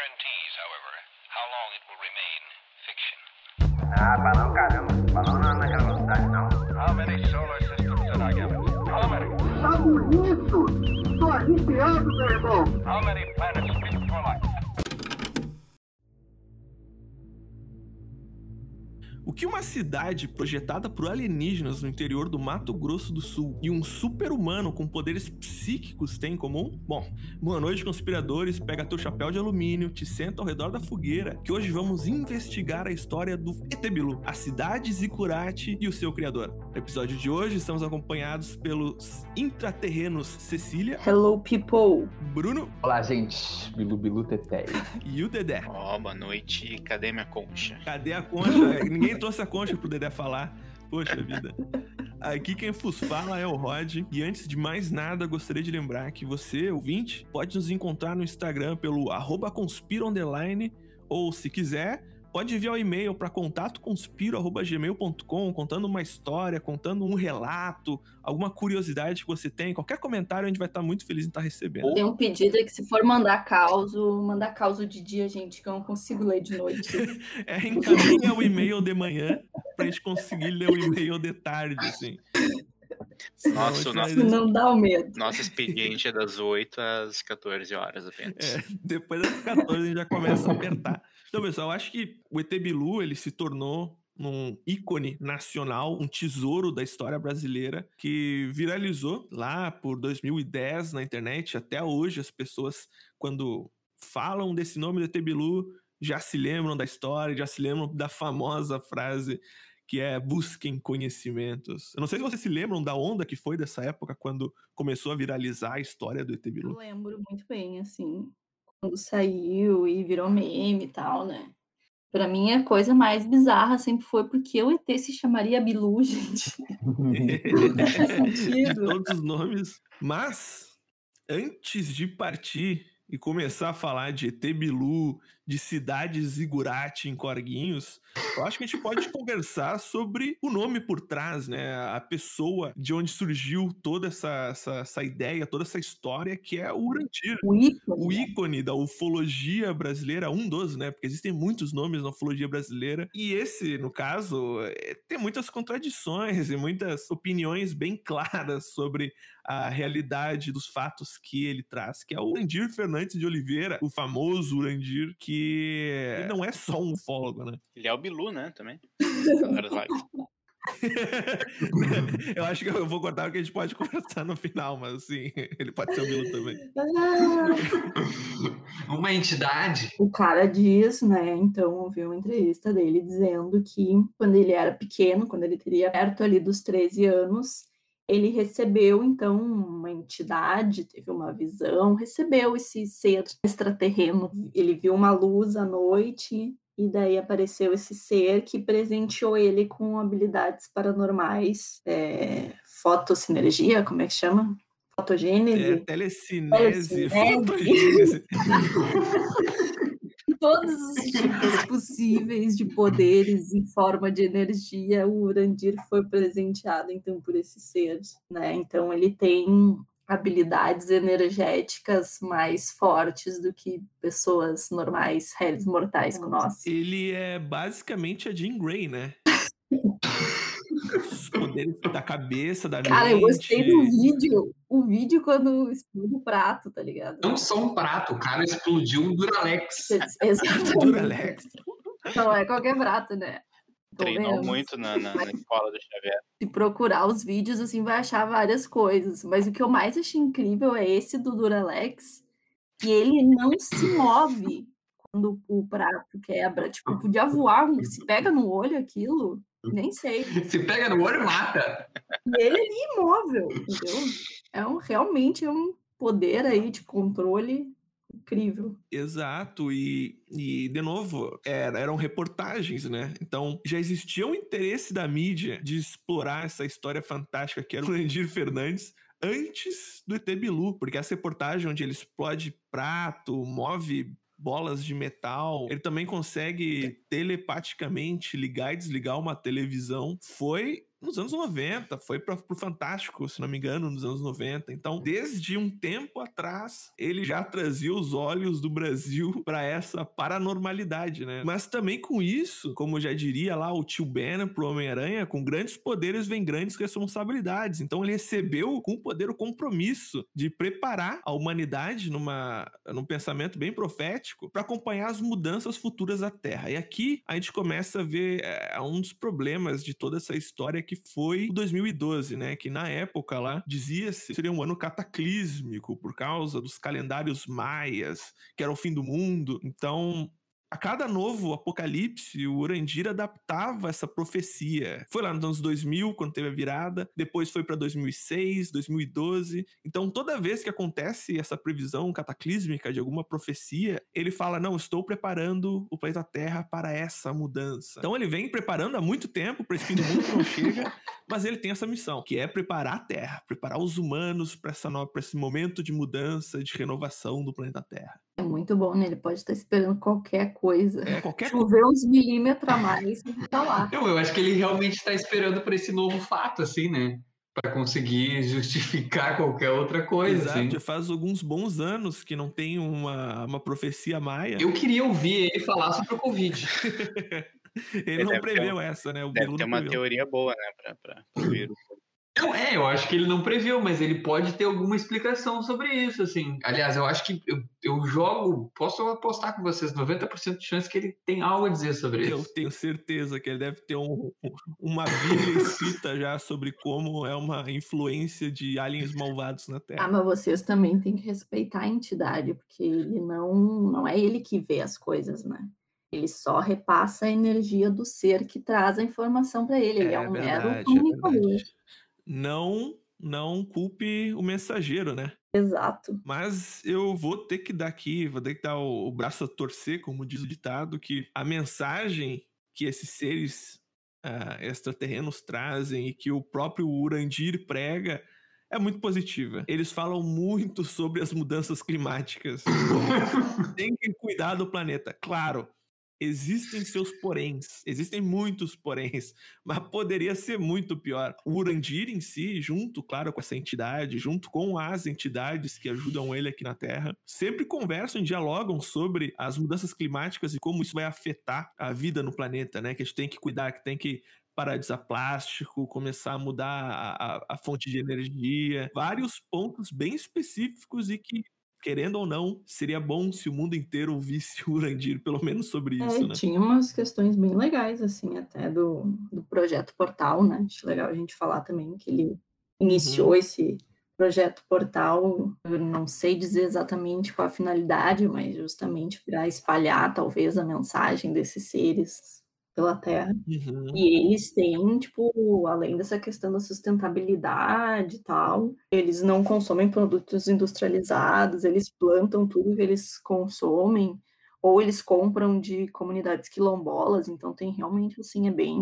guarantees, however, how long it will remain fiction. How many solar systems did I? How many? How many que uma cidade projetada por alienígenas no interior do Mato Grosso do Sul e um super-humano com poderes psíquicos têm em comum? Bom, boa noite, conspiradores. Pega teu chapéu de alumínio, te senta ao redor da fogueira, que hoje vamos investigar a história do Etebilu, a cidade Zicurate e o seu criador. No episódio de hoje, estamos acompanhados pelos intraterrenos Cecília, Hello, people. Bruno Olá, gente. Bilu Bilu Teté. e o Dedé. Ó, boa noite. Cadê minha concha? Cadê a concha? Ninguém trouxe a concha pro Dedé falar. Poxa vida. Aqui quem vos fala é o Rod. E antes de mais nada, gostaria de lembrar que você, ouvinte, pode nos encontrar no Instagram pelo arroba conspiro underline, ou se quiser, pode enviar o um e-mail para contatoconspiro.gmail.com contando uma história, contando um relato, alguma curiosidade que você tem, qualquer comentário a gente vai estar muito feliz em estar recebendo. Tem um pedido aí que se for mandar causo, mandar causo de dia, gente, que eu não consigo ler de noite. É, encaminha o e-mail de manhã pra gente conseguir ler o e-mail de tarde, assim. Senão Nossa, a gente o vai- nosso- não dá o medo. Nosso expediente é das 8 às 14 horas apenas. É, depois das 14 a gente já começa a apertar. Então, pessoal, eu acho que o ET Bilu, ele se tornou um ícone nacional, um tesouro da história brasileira que viralizou lá por 2010 na internet. Até hoje as pessoas, quando falam desse nome do ET Bilu, já se lembram da história, já se lembram da famosa frase que é busquem conhecimentos. Eu não sei se vocês se lembram da onda que foi dessa época quando começou a viralizar a história do ET Eu Bilu. lembro muito bem, assim, quando saiu e virou meme e tal, né? Pra mim, a coisa mais bizarra sempre foi porque o ET se chamaria Bilu, gente. faz de todos os nomes. Mas, antes de partir e começar a falar de ET Bilu, de cidade Zigurate em Corguinhos, eu acho que a gente pode conversar sobre o nome por trás, né? A pessoa de onde surgiu toda essa, essa, essa ideia, toda essa história, que é o Urantir. O ícone. O né? ícone da ufologia brasileira, um dos, né? Porque existem muitos nomes na ufologia brasileira. E esse, no caso, é, tem muitas contradições e muitas opiniões bem claras sobre a realidade dos fatos que ele traz, que é o Urandir Fernandes de Oliveira, o famoso Urandir, que ele não é só um ufólogo, né? Ele é o Bilu, né, também. Eu acho que eu vou cortar o que a gente pode conversar no final, mas assim, ele pode ser o Bilu também. Uma entidade. O cara diz, né? Então, ouvi uma entrevista dele dizendo que quando ele era pequeno, quando ele teria perto ali dos 13 anos, ele recebeu então uma entidade, teve uma visão, recebeu esse ser extraterreno. Ele viu uma luz à noite e daí apareceu esse ser que presenteou ele com habilidades paranormais, é, fotossinergia, como é que chama? É, Fotogênese. telecinese, Telecinese. fotogênese. todos os tipos possíveis de poderes em forma de energia, o Urandir foi presenteado então por esse ser, né? Então ele tem habilidades energéticas mais fortes do que pessoas normais, réis mortais como nós. Ele é basicamente a Jean Grey, né? Os poderes da cabeça, da Cara, mente. eu gostei do vídeo, o vídeo quando explode o prato, tá ligado? Não só um prato, o cara explodiu um Duralex. Exatamente. Duralex. Não é qualquer prato, né? Treinou muito na, na, na escola do Xavier. se procurar os vídeos, assim, vai achar várias coisas. Mas o que eu mais achei incrível é esse do Duralex, que ele não se move quando o prato quebra. Tipo, podia voar, se pega no olho aquilo, nem sei. Se pega no olho, mata. E ele ali imóvel, entendeu? É um, realmente é um poder aí de controle incrível. Exato, e, e de novo, era- eram reportagens, né? Então já existia um interesse da mídia de explorar essa história fantástica que era o Landir Fernandes antes do ET Bilu, porque essa reportagem onde ele explode prato, move bolas de metal, ele também consegue telepaticamente ligar e desligar uma televisão, foi nos anos 90, foi para pro Fantástico, se não me engano, nos anos 90. Então, desde um tempo atrás, ele já trazia os olhos do Brasil para essa paranormalidade, né? Mas também com isso, como já diria lá o tio Banner pro Homem-Aranha, com grandes poderes vem grandes responsabilidades. Então, ele recebeu com o poder o compromisso de preparar a humanidade numa, num pensamento bem profético para acompanhar as mudanças futuras da Terra. E aqui a gente começa a ver é, um dos problemas de toda essa história que foi o 2012, né? Que na época lá dizia-se seria um ano cataclísmico por causa dos calendários maias, que era o fim do mundo. Então, a cada novo apocalipse, o Urandir adaptava essa profecia. Foi lá nos anos 2000, quando teve a virada, depois foi para 2006, 2012. Então, toda vez que acontece essa previsão cataclísmica de alguma profecia, ele fala: Não, estou preparando o planeta Terra para essa mudança. Então, ele vem preparando há muito tempo para esse fim do mundo que não chega, mas ele tem essa missão, que é preparar a Terra, preparar os humanos para esse momento de mudança, de renovação do planeta Terra. É muito bom, né? Ele pode estar esperando qualquer coisa. É, qualquer Chover uns milímetros a mais e tá lá. Eu, eu acho que ele realmente está esperando por esse novo fato, assim, né? Para conseguir justificar qualquer outra coisa. Exato, assim. já faz alguns bons anos que não tem uma, uma profecia maia. Eu queria ouvir ele falar sobre o Covid. ele não deve ter preveu um- essa, né? O Deve ter não uma preveu. teoria boa, né? Pra, pro vírus. Não, é, eu acho que ele não previu, mas ele pode ter alguma explicação sobre isso, assim. Aliás, eu acho que eu, eu jogo, posso apostar com vocês, 90% de chance que ele tem algo a dizer sobre Eu isso. tenho certeza que ele deve ter um- um- uma bíblia escrita já sobre como é uma influência de aliens malvados na Ah, Terra. mas vocês também têm que respeitar a entidade, porque ele não, não é ele que vê as coisas, né? Ele só repassa a energia do ser que traz a informação para ele. Ele é, um mero verdade, é comunicador. verdade. Não, não culpe o mensageiro, né? Exato. Mas eu vou ter que dar aqui, vou ter que dar o, o braço a torcer, como diz o ditado, que a mensagem que esses seres ah, extraterrenos trazem e que o próprio Urandir prega é muito positiva. Eles falam muito sobre as mudanças climáticas. Tem que cuidar do planeta. Claro, existem seus poréns, existem muitos poréns, mas poderia ser muito pior. O Urandir em si, junto, claro, com essa entidade, junto com as entidades que ajudam ele aqui na Terra, sempre conversam e dialogam sobre as mudanças climáticas e como isso vai afetar a vida no planeta, né? Que a gente tem que cuidar, que tem que parar de usar plástico, começar a mudar a, a- a fonte de energia, vários pontos bem específicos e que, querendo ou não, seria bom se o mundo inteiro ouvisse o Urandir, pelo menos sobre isso, É, né? tinha umas questões bem legais, assim, até do, do projeto Portal, né? Acho legal a gente falar também que ele iniciou Uhum. esse projeto Portal. Eu não sei dizer exatamente qual a finalidade, mas justamente para espalhar, talvez, a mensagem desses seres pela Terra. Uhum. E eles têm, tipo, além dessa questão da sustentabilidade e tal, eles não consomem produtos industrializados, eles plantam tudo que eles consomem, ou eles compram de comunidades quilombolas, então tem realmente, assim, é bem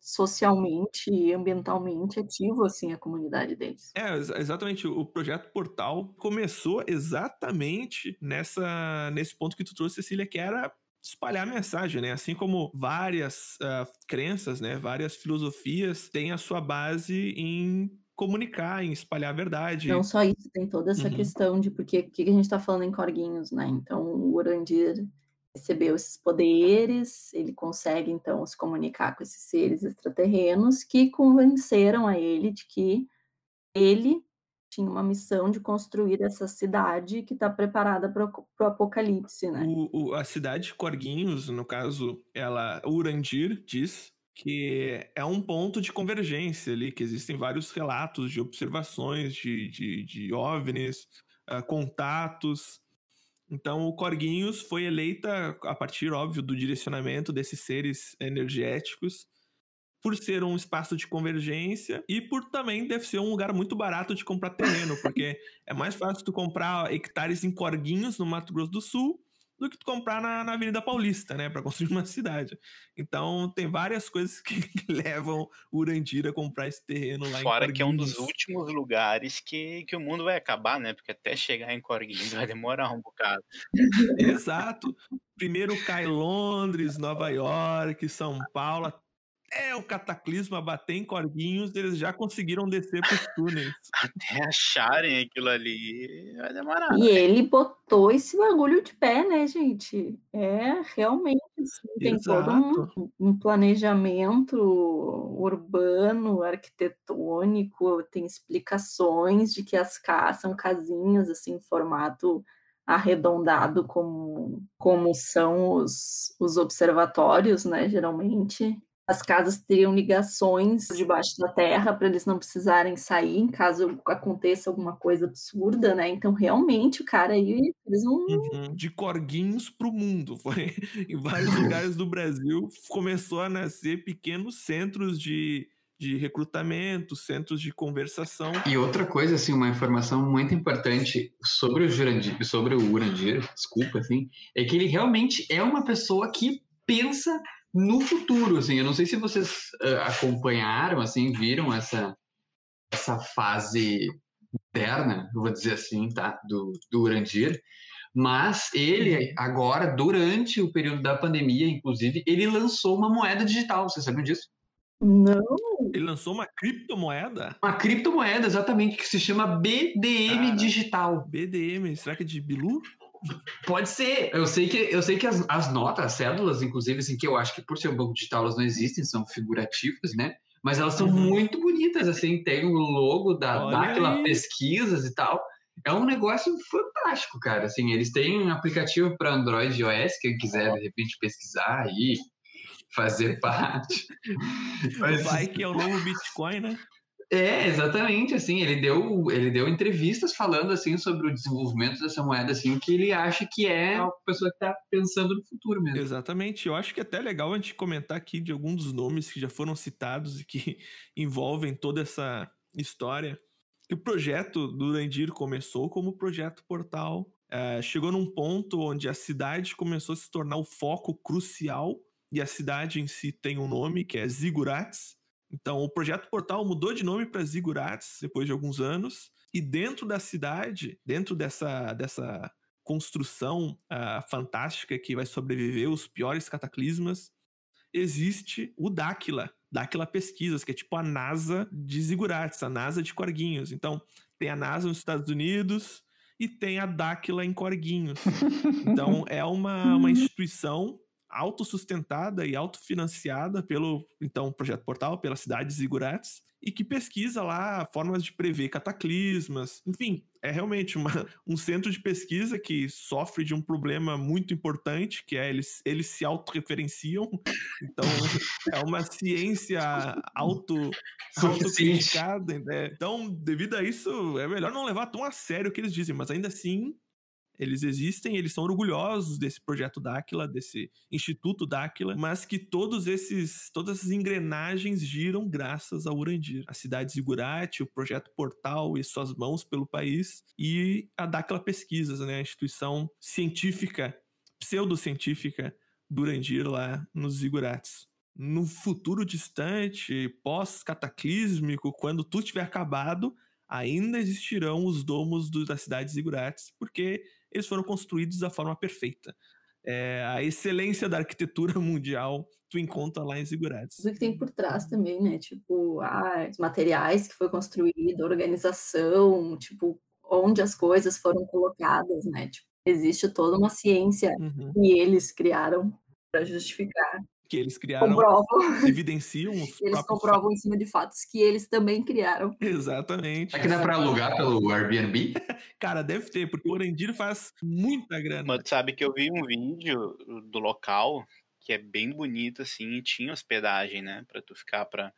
socialmente e ambientalmente ativo, assim, a comunidade deles. É, ex- exatamente. O projeto Portal começou exatamente nessa, nesse ponto que tu trouxe, Cecília, que era espalhar a mensagem, né? Assim como várias ah, crenças, né? Várias filosofias têm a sua base em comunicar, em espalhar a verdade. Não só isso, tem toda essa Uhum. questão de porque que a gente está falando em corguinhos, né? Então, o Urandir recebeu esses poderes, ele consegue então se comunicar com esses seres extraterrenos que convenceram a ele de que ele tinha uma missão de construir essa cidade que está preparada para o apocalipse, né? O- o- a cidade de Corguinhos, no caso, ela, Urandir diz que é um ponto de convergência ali, que existem vários relatos de observações de, de, de OVNIs, ah, contatos. Então, o Corguinhos foi eleita a partir, óbvio, do direcionamento desses seres energéticos, por ser um espaço de convergência e por também deve ser um lugar muito barato de comprar terreno, porque é mais fácil tu comprar hectares em Corguinhos, no Mato Grosso do Sul, do que tu comprar na, na Avenida Paulista, né, para construir uma cidade. Então, tem várias coisas que levam o Urandir a comprar esse terreno lá Fora em que é um dos Corguinhos. últimos lugares que, que o mundo vai acabar, né? Porque até chegar em Corguinhos vai demorar um bocado. Exato. Primeiro cai Londres, Nova York, São Paulo, até o cataclisma bater em corguinhos, eles já conseguiram descer pros túneis. Até acharem aquilo ali, vai demorar. E ele botou esse bagulho de pé, né, gente? É realmente assim, tem todo um, um planejamento urbano, arquitetônico, tem explicações de que as casas são casinhas assim, em formato arredondado como, como são os, os observatórios, né, geralmente. As casas teriam ligações debaixo da terra para eles não precisarem sair em caso aconteça alguma coisa absurda, né? Então, realmente, o cara aí fez um. Uhum. De corguinhos para o mundo. Foi em vários lugares do Brasil começou a nascer pequenos centros de de recrutamento, centros de conversação. E outra coisa, assim, uma informação muito importante sobre o Jurandir, sobre o Urandir, desculpa, assim, é que ele realmente é uma pessoa que pensa no futuro, assim. Eu não sei se vocês uh, acompanharam, assim, viram essa essa fase moderna, eu vou dizer assim, tá, do, do Urandir, mas ele uhum. agora, durante o período da pandemia, inclusive, ele lançou uma moeda digital, vocês sabem disso? Não. Ele lançou uma criptomoeda? Uma criptomoeda, exatamente, que se chama BDM Cara, Digital. BDM, será que é de Bilu? Pode ser. Eu sei que, eu sei que as, as notas, as cédulas, inclusive, assim, que eu acho que por ser um banco digital elas não existem, são figurativas, né? Mas elas são uhum. muito bonitas, assim, tem o logo da, daquela pesquisas e tal. É um negócio fantástico, cara. Assim, eles têm um aplicativo para Android e iOS, quem quiser, de repente, pesquisar aí, fazer parte. Mas... Vai que é o novo Bitcoin, né? É, exatamente, assim, ele deu, ele deu entrevistas falando, assim, sobre o desenvolvimento dessa moeda, assim, que ele acha que é a pessoa que está pensando no futuro mesmo. Exatamente, eu acho que é até legal a gente comentar aqui de alguns dos nomes que já foram citados e que envolvem toda essa história. Que o projeto do Urandir começou como projeto portal, é, chegou num ponto onde a cidade começou a se tornar o foco crucial e a cidade em si tem um nome que é Zigurates. Então, o projeto Portal mudou de nome para Zigurates depois de alguns anos. E dentro da cidade, dentro dessa, dessa construção uh, fantástica que vai sobreviver os piores cataclismas, existe o Dáquila, Dáquila Pesquisas, que é tipo a NASA de Zigurates, a NASA de Corguinhos. Então, tem a NASA nos Estados Unidos e tem a Dáquila em Corguinhos. Então, é uma, uma instituição autossustentada e autofinanciada pelo então projeto Portal, pela cidade de Zigurates, e que pesquisa lá formas de prever cataclismas. Enfim, é realmente uma, um centro de pesquisa que sofre de um problema muito importante, que é eles, eles se autorreferenciam. Então, é uma ciência auto, autocriticada. Né? Então, devido a isso, é melhor não levar tão a sério o que eles dizem, mas ainda assim eles existem, eles são orgulhosos desse projeto Dáquila, desse Instituto Dáquila, mas que todos esses, todas essas engrenagens giram graças ao Urandir. A cidade Zigurate, o projeto Portal e suas mãos pelo país, e a Dáquila Pesquisas, né, a instituição científica, pseudocientífica do Urandir lá nos Zigurates no futuro distante, pós-cataclísmico, quando tudo tiver acabado, ainda existirão os domos do, da cidade de Zigurates, porque eles foram construídos da forma perfeita. É, a excelência da arquitetura mundial tu encontra lá em Zigurates. O que tem por trás também, né? Tipo, ah, os materiais que foi construído, a organização, tipo, onde as coisas foram colocadas, né? Tipo, existe toda uma ciência uhum. que eles criaram para justificar que eles criaram comprovam. evidenciam os Eles comprovam fatos. em cima de fatos que eles também criaram. Exatamente. É que dá para alugar pelo Airbnb? Cara, deve ter, porque o Orendir faz muita grana. Mas sabe que eu vi um vídeo do local que é bem bonito, assim, e tinha hospedagem, né, para tu ficar para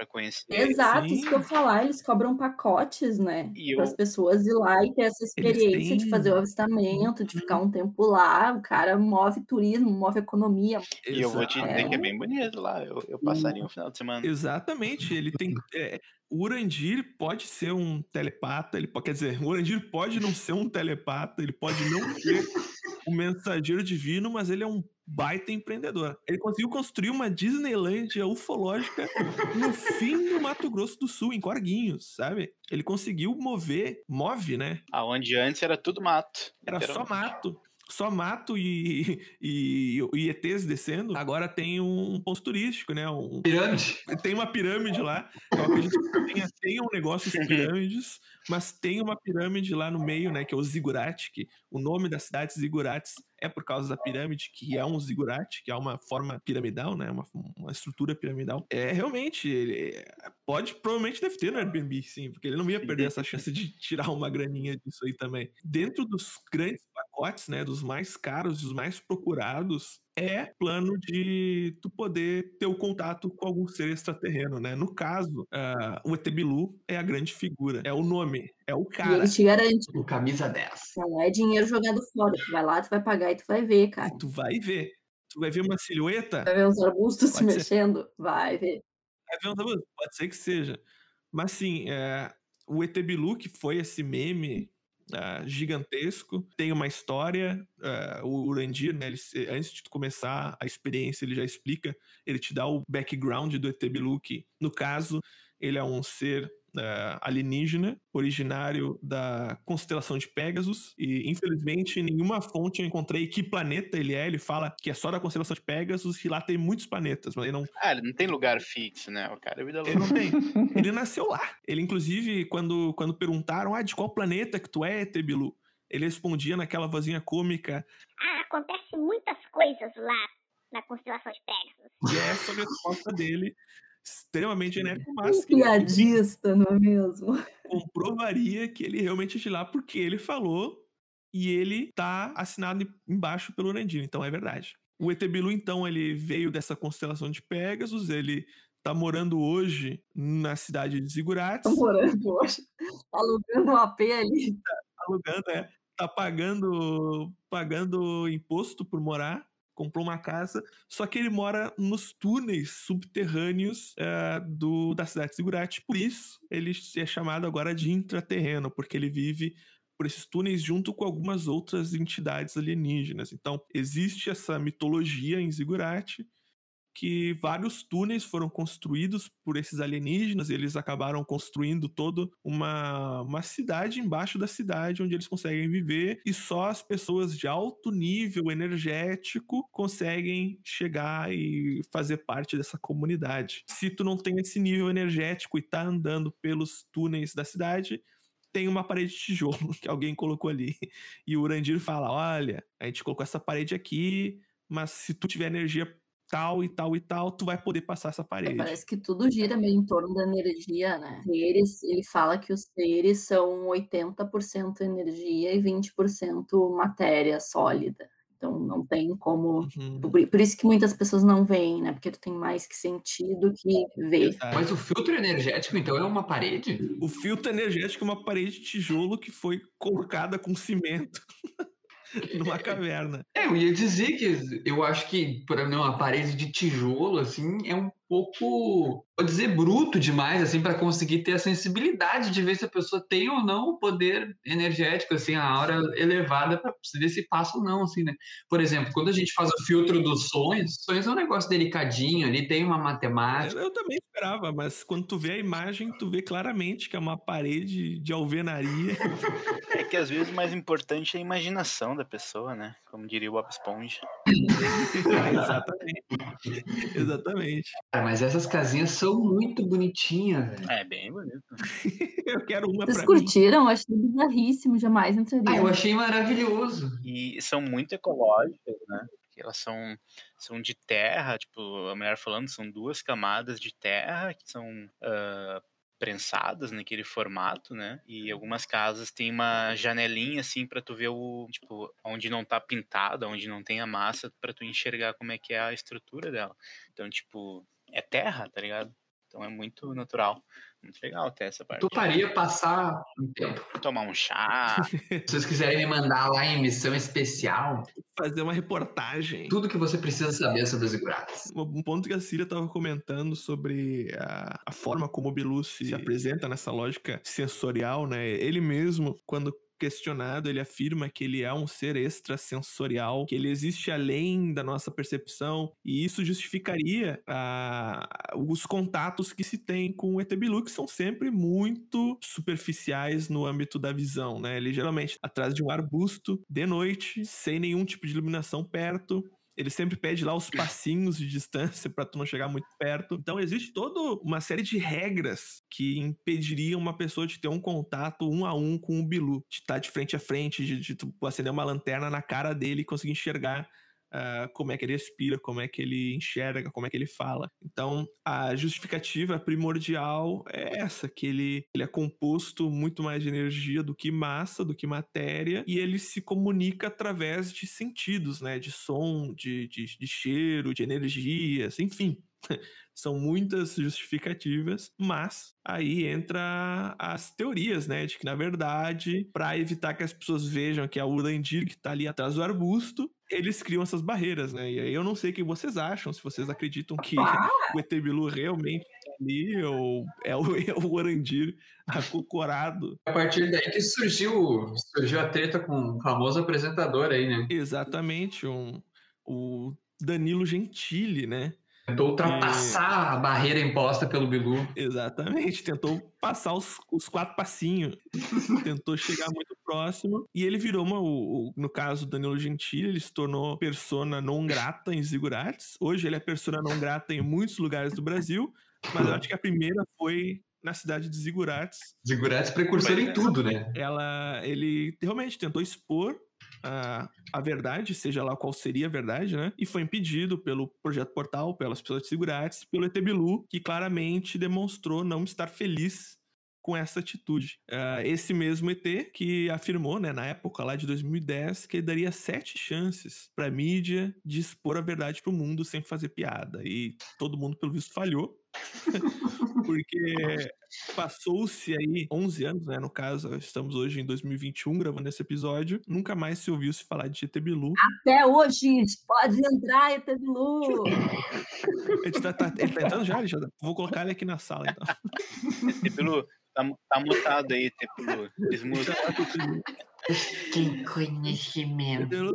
para conhecer. Exato, Sim. isso que eu falar, eles cobram pacotes, né? Para as pessoas ir lá e ter essa experiência têm... de fazer o avistamento, de ficar uhum. um tempo lá. O cara move turismo, move economia. E eu vou te dizer é. que é bem bonito lá. Eu, eu passaria um final de semana. Exatamente, ele tem. É, o Urandir pode ser um telepata, ele pode, quer dizer, o Urandir pode não ser um telepata, ele pode não ser um mensageiro divino, mas ele é um baita empreendedor. Ele conseguiu construir uma Disneylandia ufológica no fim do Mato Grosso do Sul, em Corguinhos, sabe? Ele conseguiu mover, move, né? Aonde antes era tudo mato. Era só mato. só mato e, e, e ETs descendo. Agora tem um ponto turístico, né? Um, Pirâmide. tem uma pirâmide lá. Eu acredito que tenha, tenha um negócio de pirâmides, mas tem uma pirâmide lá no meio, né? Que é o Ziggurat, que o nome da cidade Zigurates é por causa da pirâmide, que é um zigurate, que é uma forma piramidal, né? Uma, uma estrutura piramidal. É realmente, ele pode, provavelmente deve ter no Airbnb, sim, porque ele não ia perder essa chance de tirar uma graninha disso aí também. Dentro dos grandes pacotes, né? Dos mais caros, dos mais procurados, é plano de tu poder ter o contato com algum ser extraterreno, né? No caso, uh, o ET Bilu é a grande figura, é o nome, é o E cara. ele te garante. O camisa 10. Não é dinheiro jogado fora. Tu vai lá, tu vai pagar e tu vai ver, cara. E tu vai ver. Tu vai ver uma silhueta, Vai ver os arbustos se Pode ser. mexendo? Vai ver. vai ver um tabu- pode ser que seja. Mas sim, é, o ET Bilu, que foi esse meme ah, gigantesco, tem uma história. ah, o Urandir, né, ele antes de começar a experiência, ele já explica, ele te dá o background do ET no caso, ele é um ser ah, alienígena, originário da constelação de Pegasus, e infelizmente em nenhuma fonte eu encontrei que planeta ele é. Ele fala que é só da constelação de Pegasus e lá tem muitos planetas, mas ele não Ah, ele não tem lugar fixo, né? O cara é vida ele louca. não tem. Ele nasceu lá. Ele, inclusive, quando, quando perguntaram, ah, de qual planeta que tu é, Tebilu? Ele respondia naquela vozinha cômica, Ah, acontece muitas coisas lá na constelação de Pegasus. e é essa a resposta dele, extremamente genérica, mas Um que piadista, não é mesmo? comprovaria que ele realmente é de lá, porque ele falou e ele tá assinado embaixo pelo Urandino, então é verdade. O ET Bilu, então, ele veio dessa constelação de Pegasus, ele tá morando hoje na cidade de Zigurates. Tô morando hoje. Alugando um AP ali. alugando, é. Tá pagando, pagando imposto por morar, comprou uma casa, só que ele mora nos túneis subterrâneos é, do, da cidade de Zigurate. Por isso, ele é chamado agora de intraterreno, porque ele vive por esses túneis junto com algumas outras entidades alienígenas. Então, existe essa mitologia em Zigurate que vários túneis foram construídos por esses alienígenas, eles acabaram construindo toda uma, uma cidade embaixo da cidade onde eles conseguem viver, e só as pessoas de alto nível energético conseguem chegar e fazer parte dessa comunidade. Se tu não tem esse nível energético e tá andando pelos túneis da cidade, tem uma parede de tijolo que alguém colocou ali. E o Urandir fala: olha, a gente colocou essa parede aqui, mas se tu tiver energia tal e tal e tal, tu vai poder passar essa parede. Parece que tudo gira meio em torno da energia, né? Seres, ele fala que os seres são 80% energia e 20% matéria sólida. Então não tem como. Uhum. Por por isso que muitas pessoas não veem, né? Porque tu tem mais que sentir do que ver. Mas o filtro energético, então, é uma parede? O filtro energético é uma parede de tijolo que foi colocada com cimento numa caverna. É, eu ia dizer que eu acho que, para mim, uma parede de tijolo, assim, é um pouco, vou dizer, bruto demais, assim, para conseguir ter a sensibilidade de ver se a pessoa tem ou não o poder energético, assim, a aura elevada para ver se passa ou não, assim, né? Por exemplo, quando a gente faz o filtro dos sonhos, sonhos é um negócio delicadinho, ali tem uma matemática. Eu, eu também esperava, mas quando tu vê a imagem, tu vê claramente que é uma parede de alvenaria. É que às vezes o mais importante é a imaginação da pessoa, né? Como diria o Bob Esponja. Exatamente. Exatamente. Cara, mas essas casinhas são muito bonitinhas, velho. É bem bonito. Eu quero uma Vocês pra mim. curtiram? Eu achei bizarríssimo, jamais entraria. Ah, eu achei maravilhoso. E são muito ecológicas, né? Porque elas são, são de terra, tipo, a mulher falando, são duas camadas de terra que são ah, prensadas naquele formato, né? E algumas casas tem uma janelinha assim pra tu ver o, tipo, onde não tá pintada, onde não tem a massa, pra tu enxergar como é que é a estrutura dela. Então, tipo, é terra, tá ligado? Então é muito natural. Muito legal até essa parte. Toparia passar um tempo. Tomar um chá. Se vocês quiserem me mandar lá em missão especial, Fazer uma reportagem. tudo que você precisa saber sobre os Igurates. Um ponto que a Cília estava comentando sobre a, a forma como o Bilu se apresenta nessa lógica sensorial, né? Ele mesmo, quando questionado, ele afirma que ele é um ser extrasensorial, que ele existe além da nossa percepção, e isso justificaria ah, os contatos que se tem com o ET Bilu, que são sempre muito superficiais no âmbito da visão, né? Ele geralmente atrás de um arbusto, de noite, sem nenhum tipo de iluminação perto, ele sempre pede lá os passinhos de distância para tu não chegar muito perto. Então existe toda uma série de regras que impediriam uma pessoa de ter um contato um a um com o Bilu, de estar tá de frente a frente, de, de tu acender uma lanterna na cara dele e conseguir enxergar uh, como é que ele respira, como é que ele enxerga, como é que ele fala. Então, a justificativa primordial é essa, que ele, ele é composto muito mais de energia do que massa, do que matéria, e ele se comunica através de sentidos, né? De som, de, de, de cheiro, de energias, enfim. São muitas justificativas, mas aí entra as teorias, né? De que, na verdade, para evitar que as pessoas vejam que é o Urandir que tá ali atrás do arbusto, eles criam essas barreiras, né? E aí eu não sei o que vocês acham, se vocês acreditam que o ET Bilu realmente tá ali, ou é o, é o Orandir acocorado. A partir daí que surgiu, surgiu a treta com o famoso apresentador aí, né? Exatamente, um, o Danilo Gentili, né? Tentou ultrapassar que... a barreira imposta pelo Bilu. Exatamente, tentou passar os, os quatro passinhos. tentou chegar muito próximo. E ele virou uma. O, o, no caso do Danilo Gentili, ele se tornou persona não grata em Zigurates. Hoje ele é persona não grata em muitos lugares do Brasil. Mas eu acho que a primeira foi na cidade de Zigurates. Zigurates precursor em tudo, né? Ela, ele realmente tentou expor a, a verdade, seja lá qual seria a verdade, né? E foi impedido pelo Projeto Portal, pelas pessoas de Segurates, pelo Etebilu, que claramente demonstrou não estar feliz com essa atitude. Uh, esse mesmo ET que afirmou, né, na época lá de 2010, que ele daria sete chances para a mídia de expor a verdade para o mundo sem fazer piada. E todo mundo, pelo visto, falhou. Porque passou-se aí 11 anos, né? No caso, estamos hoje em 2021 gravando esse episódio. Nunca mais se ouviu se falar de ET Bilu. Até hoje, pode entrar, ET Bilu. ele, tá, tá, ele tá entrando já? já? Vou colocar ele aqui na sala, então. ET Bilu, tá, tá mutado aí, Bilu. Desmuta. Tem conhecimento.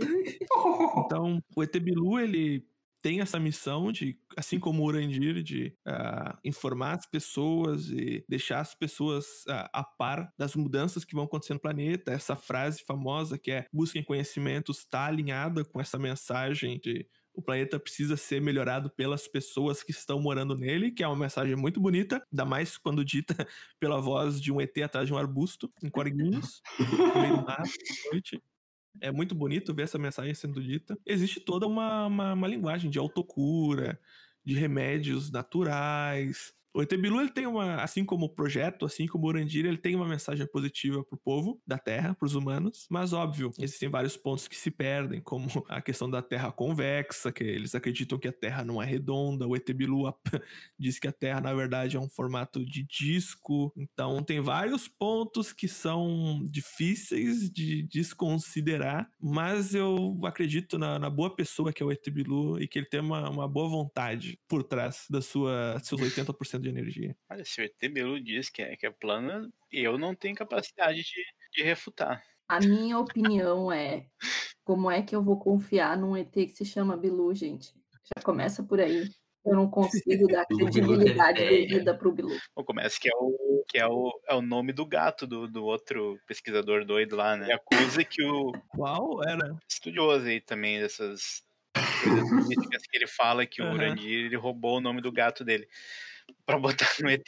Então, o ET Bilu, ele tem essa missão de, assim como o Urandir, de uh, informar as pessoas e deixar as pessoas uh, a par das mudanças que vão acontecer no planeta. Essa frase famosa que é busquem conhecimento está alinhada com essa mensagem de o planeta precisa ser melhorado pelas pessoas que estão morando nele, que é uma mensagem muito bonita, ainda mais quando dita pela voz de um ET atrás de um arbusto, em Corguinhos, no meio do mato, noite. É muito bonito ver essa mensagem sendo dita. Existe toda uma, uma, uma linguagem de autocura, de remédios naturais, o Etebilu, ele tem uma, assim como o projeto, assim como o Urandir, ele tem uma mensagem positiva pro povo da Terra, pros humanos, mas óbvio, existem vários pontos que se perdem, como a questão da Terra convexa, que eles acreditam que a Terra não é redonda, o Etebilu diz que a Terra, na verdade, é um formato de disco, então tem vários pontos que são difíceis de desconsiderar, mas eu acredito na, na boa pessoa que é o Etebilu e que ele tem uma, uma boa vontade por trás da sua, seus 80% de energia. Olha, se o ET Bilu diz que é, que é plana, eu não tenho capacidade de, de refutar. A minha opinião é: como é que eu vou confiar num ET que se chama Bilu, gente? Já começa por aí. Eu não consigo dar credibilidade devida pro Bilu. Bom, começa que é o que é o, é o nome do gato do, do outro pesquisador doido lá, né? E acusa que o. Qual era? Estudioso aí também dessas coisas políticas que ele fala que uhum. o Urandir ele roubou o nome do gato dele pra botar no ET.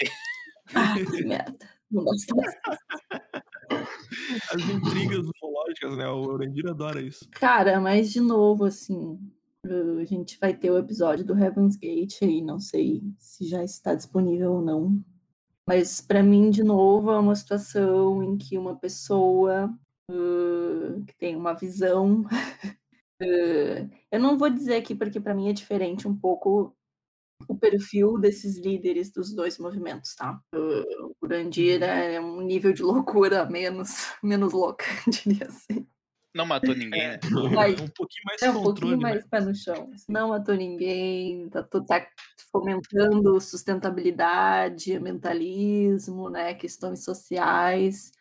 Ah, que merda. Não gosto As intrigas ufológicas, né? O Urandir adora isso. Cara, mas de novo, assim, a gente vai ter o episódio do Heaven's Gate aí, não sei se já está disponível ou não. Mas para mim, de novo, é uma situação em que uma pessoa uh, que tem uma visão. uh, eu não vou dizer aqui porque para mim é diferente um pouco o perfil desses líderes dos dois movimentos, tá? O Urandir uhum. é um nível de loucura menos, menos louca, diria assim. Não matou ninguém, né? É, um pouquinho mais É um pouquinho mais né? pé no chão. Assim. Não matou ninguém, tá, tá fomentando sustentabilidade, ambientalismo, né? Questões sociais.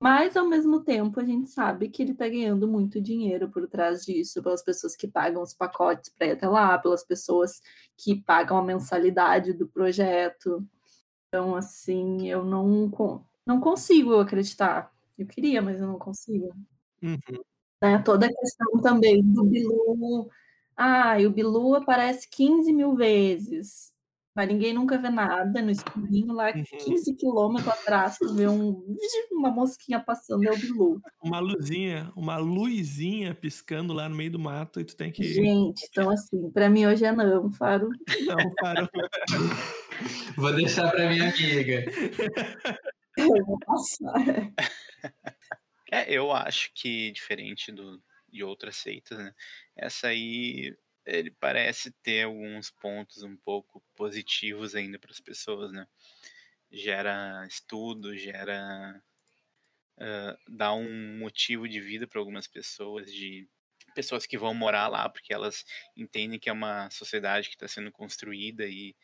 Mas, ao mesmo tempo, a gente sabe que ele está ganhando muito dinheiro por trás disso, pelas pessoas que pagam os pacotes para ir até lá, pelas pessoas que pagam a mensalidade do projeto. Então, assim, eu não, não consigo acreditar. Eu queria, mas eu não consigo. Uhum. Né? Toda a questão também do Bilu. Ah, e o Bilu aparece 15 mil vezes. Mas ninguém nunca vê nada no escurinho lá, Uhum. 15 quilômetros atrás, tu vê um, uma mosquinha passando, é o Bilu. Uma luzinha, uma luzinha piscando lá no meio do mato e tu tem que. Gente, então assim, pra mim hoje é não, Faro. Não, parou. Vou deixar pra minha amiga. Eu vou passar. É, eu acho que, diferente do, de outras seitas, né? Essa aí, ele parece ter alguns pontos um pouco positivos ainda para as pessoas, né? Gera estudo, gera. Uh, dá um motivo de vida para algumas pessoas, de pessoas que vão morar lá porque elas entendem que é uma sociedade que está sendo construída e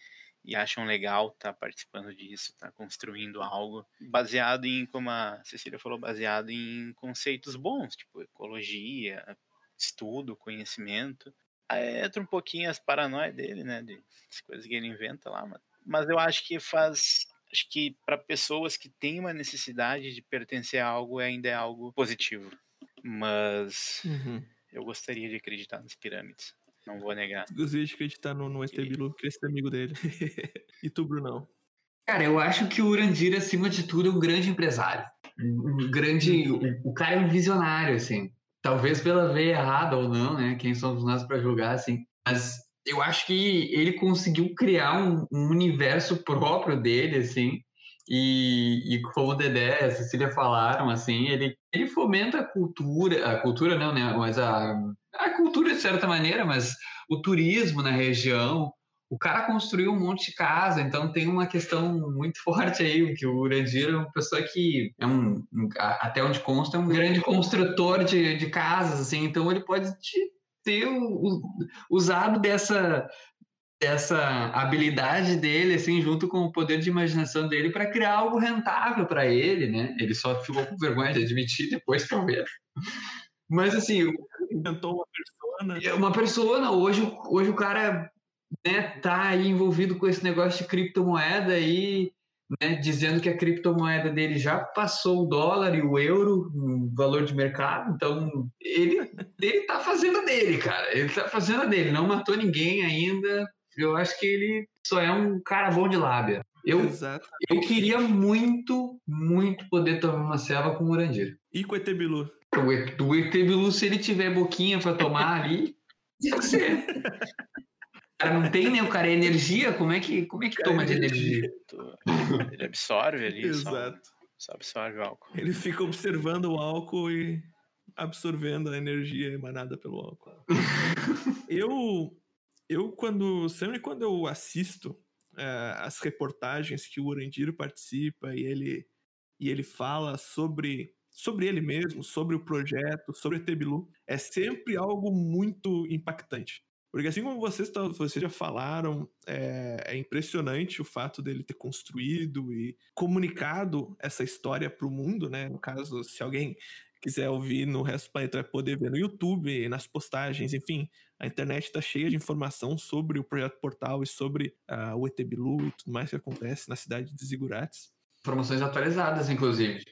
e acham legal estar tá participando disso, estar tá construindo algo baseado em, como a Cecília falou, baseado em conceitos bons, tipo ecologia, estudo, conhecimento. Aí entra um pouquinho as paranoias dele, né, de as coisas que ele inventa lá, mas, mas eu acho que faz acho que para pessoas que têm uma necessidade de pertencer a algo ainda é algo positivo. Mas Uhum. eu gostaria de acreditar nas pirâmides. Não vou negar. Gostaria de acreditar no, no ET Bilu, queria ser amigo dele. e tu, Brunão? Cara, eu acho que o Urandir, acima de tudo, é um grande empresário. Um um grande. O, o cara é um visionário, assim. Talvez pela veia errada ou não, né? Quem somos nós para julgar, assim. Mas eu acho que ele conseguiu criar um, um universo próprio dele, assim. E, e como o Dedé e a Cecília falaram, assim, ele, ele fomenta a cultura, a cultura não, né? Mas a, a cultura de certa maneira, mas o turismo na região. O cara construiu um monte de casa, então tem uma questão muito forte aí, que o Urandir é uma pessoa que é um, até onde consta, é um grande construtor de, de casas, assim, então ele pode te- ter usado dessa dessa habilidade dele, assim, junto com o poder de imaginação dele para criar algo rentável para ele, né? Ele só ficou com vergonha de admitir depois, talvez. Mas assim, Inventou uma persona. é uma pessoa, hoje, hoje o cara né, tá aí envolvido com esse negócio de criptomoeda aí, né, dizendo que a criptomoeda dele já passou o dólar e o euro no valor de mercado, então ele, ele tá fazendo a dele, cara, ele tá fazendo a dele, não matou ninguém ainda, eu acho que ele só é um cara bom de lábia. Eu, eu queria muito, muito poder tomar uma selva com o Urandir. E com o ET Bilu? O E- o ET Bilu, se ele tiver boquinha para tomar ali, que ser. O cara não tem, né? O cara é energia, como é que, como é que toma de energia? Tu- Ele absorve ali, só, Exato. só absorve o álcool. Ele fica observando o álcool e absorvendo a energia emanada pelo álcool. eu, eu quando sempre quando eu assisto eh, as reportagens que o Urandiro participa e ele e ele fala sobre sobre ele mesmo, sobre o projeto, sobre o ET Bilu, é sempre algo muito impactante. Porque assim como vocês, vocês já falaram, é, é impressionante o fato dele ter construído e comunicado essa história para o mundo, né? No caso, se alguém quiser ouvir no resto do planeta, vai poder ver no YouTube, nas postagens, enfim. A internet está cheia de informação sobre o Projeto Portal e sobre ah, o ET Bilu e tudo mais que acontece na cidade de Zigurates. Informações atualizadas, inclusive.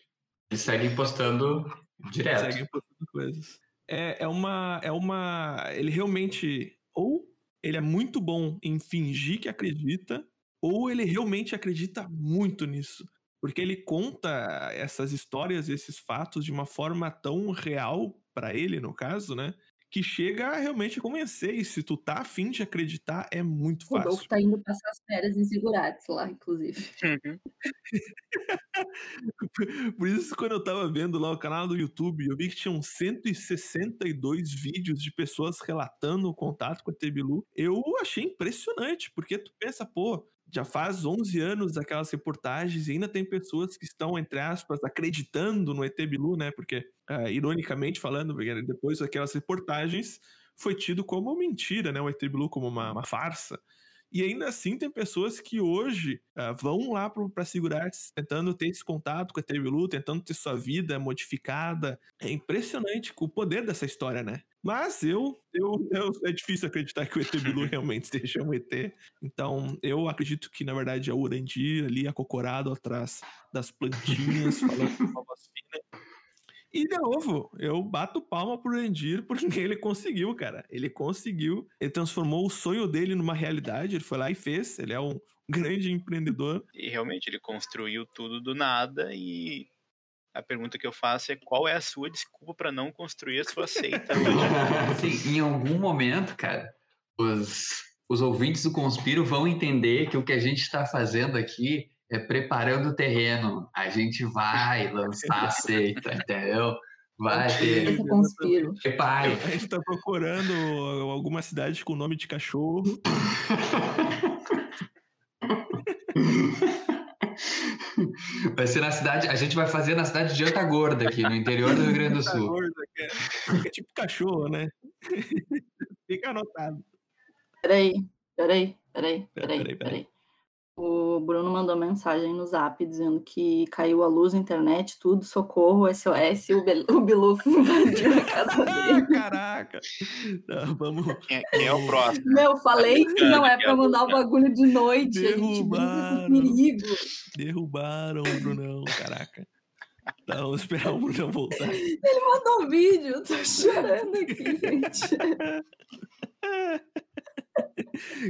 Eles seguem postando direto. Seguem postando coisas. É, é uma. É uma. Ele realmente. Ou ele é muito bom em fingir que acredita, ou ele realmente acredita muito nisso. Porque ele conta essas histórias, esses fatos de uma forma tão real para ele, no caso, né? Que chega a realmente convencer. E se tu tá afim de acreditar, é muito O Rodolfo fácil. tá indo passar as férias em lá, inclusive. Uhum. Por isso, quando eu tava vendo lá o canal do YouTube, eu vi que tinham 162 vídeos de pessoas relatando o contato com a Tebilu. Eu achei impressionante, porque tu pensa, pô, já faz 11 anos aquelas reportagens e ainda tem pessoas que estão, entre aspas, acreditando no ET Bilu, né? Porque, ah, ironicamente falando, depois daquelas reportagens foi tido como mentira, né? O ET Bilu como uma, uma farsa. E ainda assim tem pessoas que hoje ah, vão lá para segurar, tentando ter esse contato com a ET Bilu, tentando ter sua vida modificada. É impressionante o poder dessa história, né? Mas eu, eu, eu- é difícil acreditar que o ET Bilu realmente seja um ET. Então, eu acredito que, na verdade, é o Urandir ali acocorado atrás das plantinhas, falando com uma voz fina. E, de novo, eu bato palma pro Urandir porque ele conseguiu, cara. Ele conseguiu. Ele transformou o sonho dele numa realidade. Ele foi lá e fez. Ele é um grande empreendedor. E realmente ele construiu tudo do nada e a pergunta que eu faço é qual é a sua desculpa para não construir a sua seita? Sim, em algum momento, cara, os, os ouvintes do Conspiro vão entender que o que a gente está fazendo aqui é preparando o terreno. A gente vai lançar a seita, entendeu? Vai ter. Conspiro. Prepare. A gente tá procurando alguma cidade com nome de cachorro. Vai ser na cidade. A gente vai fazer na cidade de Anta Gorda, aqui, no interior do Rio Grande do Sul. gordo, que é, que é tipo cachorro, né? Fica anotado. Peraí, peraí, peraí, Pera- peraí, peraí, peraí. O Bruno mandou mensagem no zap dizendo que caiu a luz, a internet, tudo, socorro, SOS, o, Bel- o Bilu invadiu a casa Ah, dele. caraca! Tá, vamos. Quem é, quem é o próximo? Meu, falei que não é pra mandar o bagulho de noite, Derrubaram. perigo. Derrubaram o Brunão, caraca. Tá, vamos esperar o Brunão voltar. Mandou um vídeo, eu tô chorando aqui, gente.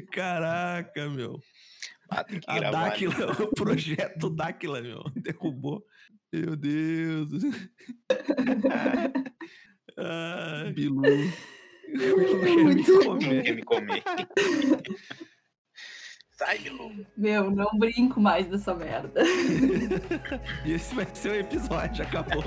Caraca, meu. Ah, tem que A gravar. né? Dáquila, o projeto Dáquila, meu. Derrubou. Meu Deus. ah, Bilu. Bilu quer me Muito Não comer. quer me comer. Sai, Bilu. Meu, não brinco mais dessa merda. E esse vai ser o episódio, acabou.